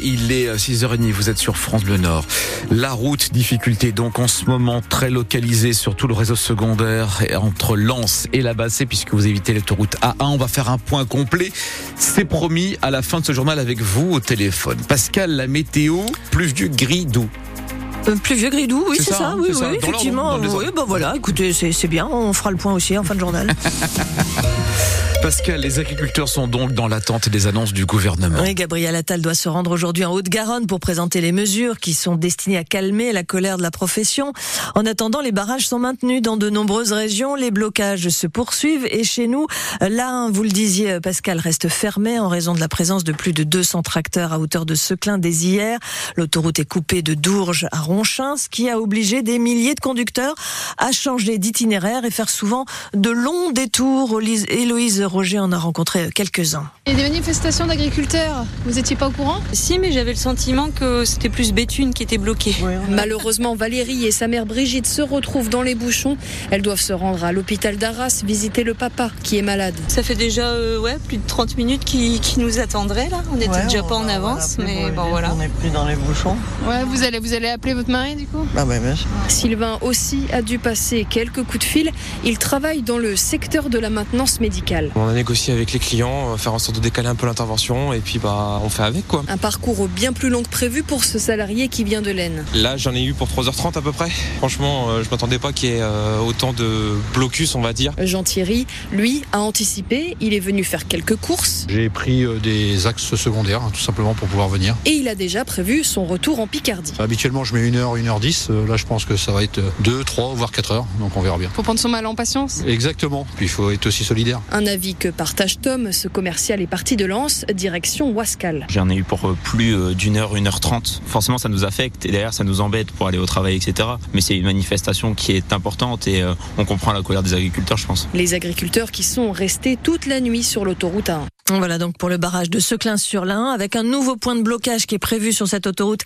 Il est 6h30, vous êtes sur France Bleu Nord. La route, difficulté donc en ce moment très localisée sur tout le réseau secondaire entre Lens et la Bassée puisque vous évitez l'autoroute A1. On va faire un point complet. C'est promis à la fin de ce journal avec vous au téléphone. Pascal, la météo, plus du gris doux. Euh, plus vieux gris-doux, oui, C'est ça, ça, hein, oui, c'est ça. oui, effectivement. oui, bah voilà, écoutez, c'est bien, on fera le point aussi en fin de journal. Pascal, les agriculteurs sont donc dans l'attente des annonces du gouvernement. Oui, Gabriel Attal doit se rendre aujourd'hui en Haute-Garonne pour présenter les mesures qui sont destinées à calmer la colère de la profession. En attendant, les barrages sont maintenus dans de nombreuses régions, les blocages se poursuivent et chez nous, là, vous le disiez, Pascal, reste fermé en raison de la présence de plus de 200 tracteurs à hauteur de Seclin dès hier. L'autoroute est coupée de Dourges à Ronchin, ce qui a obligé des milliers de conducteurs à changer d'itinéraire et faire souvent de longs détours. Héloïse Roger en a rencontré quelques-uns. Il y a des manifestations d'agriculteurs, vous étiez pas au courant? Si, mais j'avais le sentiment que c'était plus Béthune qui était bloquée. Malheureusement, Valérie et sa mère Brigitte se retrouvent dans les bouchons. Elles doivent se rendre à l'hôpital d'Arras visiter le papa qui est malade. Ça fait déjà euh, ouais, plus de 30 minutes qui, qui nous attendraient là. On était Ouais, déjà on pas en va- on va avance, mais bon voilà. qu'on n'est plus dans les bouchons. Ouais, vous allez, vous allez appeler votre mari du coup? Ah ben bien sûr. Sylvain aussi a dû passer quelques coups de fil. Il travaille dans le secteur de la maintenance médicale. On a négocié avec les clients, euh, faire en sorte de décaler un peu l'intervention et puis bah on fait avec quoi. Un parcours bien plus long que prévu pour ce salarié qui vient de l'Aisne. Là j'en ai eu pour 3h30 à peu près. Franchement euh, je m'attendais pas qu'il y ait euh, autant de blocus on va dire. Jean Thierry, lui, a anticipé. Il est venu faire quelques courses J'ai pris des axes secondaires, hein, tout simplement pour pouvoir venir. et il a déjà prévu son retour en Picardie. Habituellement, je mets 1 heure, 1 heure 10. Euh, Là, je pense que ça va être 2, 3, voire 4 heures. Donc, on verra bien. Faut prendre son mal en patience. Exactement. Puis, il faut être aussi solidaire. Un avis que partage Tom, ce commercial est parti de Lens, direction Wascal. J'en ai eu pour euh, plus euh, d'une heure, une heure trente. Forcément, ça nous affecte et derrière, ça nous embête pour aller au travail, etc. Mais c'est une manifestation qui est importante et euh, on comprend la colère des agriculteurs, je pense. Les agriculteurs qui sont restés toute la nuit sur l'autoroute A1. Voilà donc pour le barrage de Seclin-sur-L'Ain, avec un nouveau point de blocage qui est prévu sur cette autoroute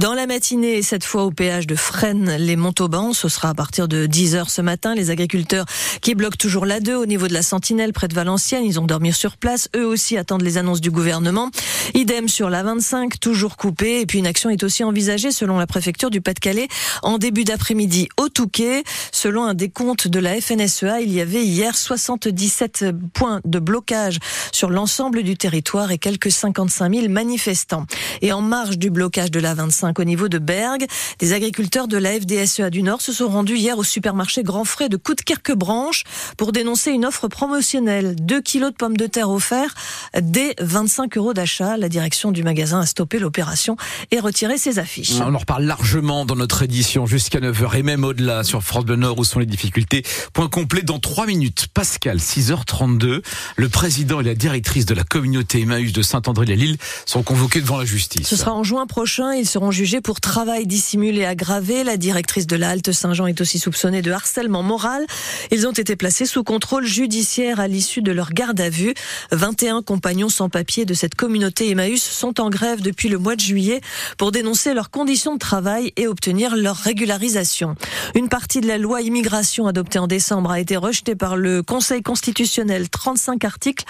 dans la matinée, et cette fois au péage de Fresnes-les-Montauban. Ce sera à partir de 10h ce matin. Les agriculteurs qui bloquent toujours l'A2 au niveau de la Sentinelle près de Valenciennes, ils ont dormi sur place. Eux aussi attendent les annonces du gouvernement. Idem sur la 25, toujours coupée. Et puis une action est aussi envisagée selon la préfecture du Pas-de-Calais en début d'après-midi au Touquet. Selon un décompte de la FNSEA, il y avait hier 77 points de blocage sur l'ensemble du territoire et quelques 55 000 manifestants. Et en marge du blocage de la 25 au niveau de Bergue, des agriculteurs de la FDSEA du Nord se sont rendus hier au supermarché Grand Frais de Coudekerque-Branche pour dénoncer une offre promotionnelle. 2 kilos de pommes de terre offerts dès 25 euros d'achat. La direction du magasin a stoppé l'opération et retiré ses affiches. On en reparle largement dans notre édition jusqu'à 9h et même au-delà sur France Bleu Nord où sont les difficultés. Point complet dans 3 minutes. Pascal, 6h32. Le président et la directrice de la communauté Emmaüs de Saint-André-les-Lilles sont convoqués devant la justice. Ce sera en juin prochain. Ils seront jugés pour travail dissimulé aggravé. La directrice de la Halte Saint-Jean est aussi soupçonnée de harcèlement moral. Ils ont été placés sous contrôle judiciaire à l'issue de leur garde à vue. 21 compagnons sans papier de cette communauté Emmaüs sont en grève depuis le mois de juillet pour dénoncer leurs conditions de travail et obtenir leur régularisation. Une partie de la loi immigration adoptée en décembre a été rejetée par le Conseil constitutionnel. 35 articles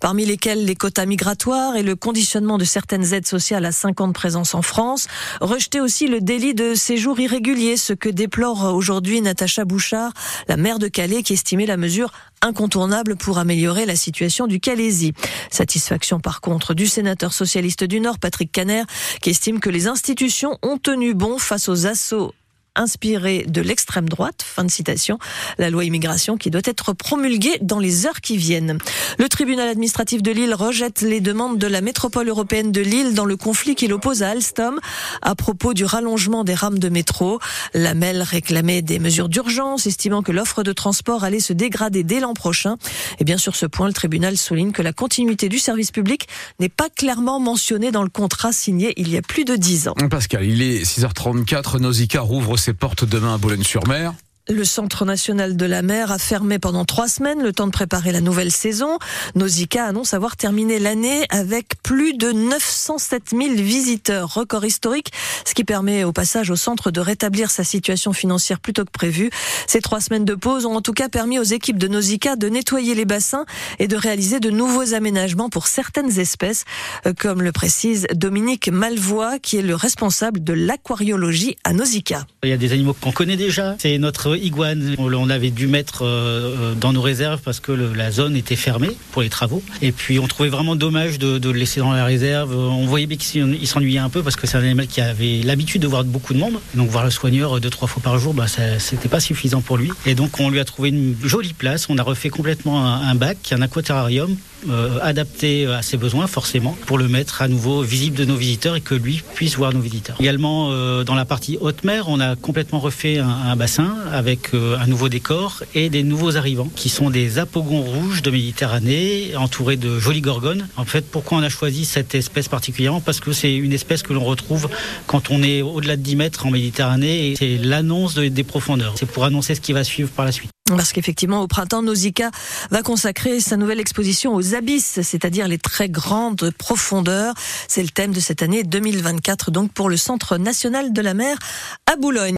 parmi lesquels les quotas migratoires et le conditionnement de certaines aides sociales à 5 ans de présence en France. Rejeté aussi le délit de séjour irrégulier, ce que déplore aujourd'hui Natacha Bouchard, la maire de Calais, qui estimait la mesure incontournable pour améliorer la situation du Calaisie. Satisfaction par contre du sénateur socialiste du Nord, Patrick Caner, qui estime que les institutions ont tenu bon face aux assauts inspiré de l'extrême droite. Fin de citation. La loi immigration qui doit être promulguée dans les heures qui viennent. Le tribunal administratif de Lille rejette les demandes de la métropole européenne de Lille dans le conflit qui l'oppose à Alstom à propos du rallongement des rames de métro. La MEL réclamait des mesures d'urgence, estimant que l'offre de transport allait se dégrader dès l'an prochain. Et bien sur ce point, le tribunal souligne que la continuité du service public n'est pas clairement mentionnée dans le contrat signé il y a plus de dix ans. Pascal, il est 6h34. Nausicaa rouvre ses portes demain à Boulogne-sur-Mer. Le Centre national de la mer a fermé pendant trois semaines, le temps de préparer la nouvelle saison. Nausicaa annonce avoir terminé l'année avec plus de 907 000 visiteurs, record historique, ce qui permet au passage au centre de rétablir sa situation financière plutôt que prévu. Ces trois semaines de pause ont en tout cas permis aux équipes de Nausicaa de nettoyer les bassins et de réaliser de nouveaux aménagements pour certaines espèces, euh, comme le précise Dominique Malvois, qui est le responsable de l'aquariologie à Nausicaa. Il y a des animaux qu'on connaît déjà. C'est notre iguane. On avait dû mettre euh, euh, dans nos réserves parce que la zone était fermée pour les travaux. Et puis on trouvait vraiment dommage de, le laisser dans la réserve. On voyait bien qu'il s'ennuyait un peu parce que c'est un animal qui avait l'habitude de voir beaucoup de monde. Donc voir le soigneur deux trois fois par jour, bah, c'était pas suffisant pour lui. Et donc on lui a trouvé une jolie place. On a refait complètement un, bac, un aquaterrarium euh, adapté à ses besoins forcément pour le mettre à nouveau visible de nos visiteurs et que lui puisse voir nos visiteurs. Également dans la partie haute mer, on a complètement refait un, bassin avec avec euh, un nouveau décor et des nouveaux arrivants qui sont des apogons rouges de Méditerranée entourés de jolies gorgones. En fait, pourquoi on a choisi cette espèce particulièrement? Parce que c'est une espèce que l'on retrouve quand on est au-delà de 10 mètres en Méditerranée et c'est l'annonce des profondeurs. C'est pour annoncer ce qui va suivre par la suite. Parce qu'effectivement, au printemps, Nausicaa va consacrer sa nouvelle exposition aux abysses, c'est-à-dire les très grandes profondeurs. C'est le thème de cette année 2024, donc pour le Centre national de la mer à Boulogne.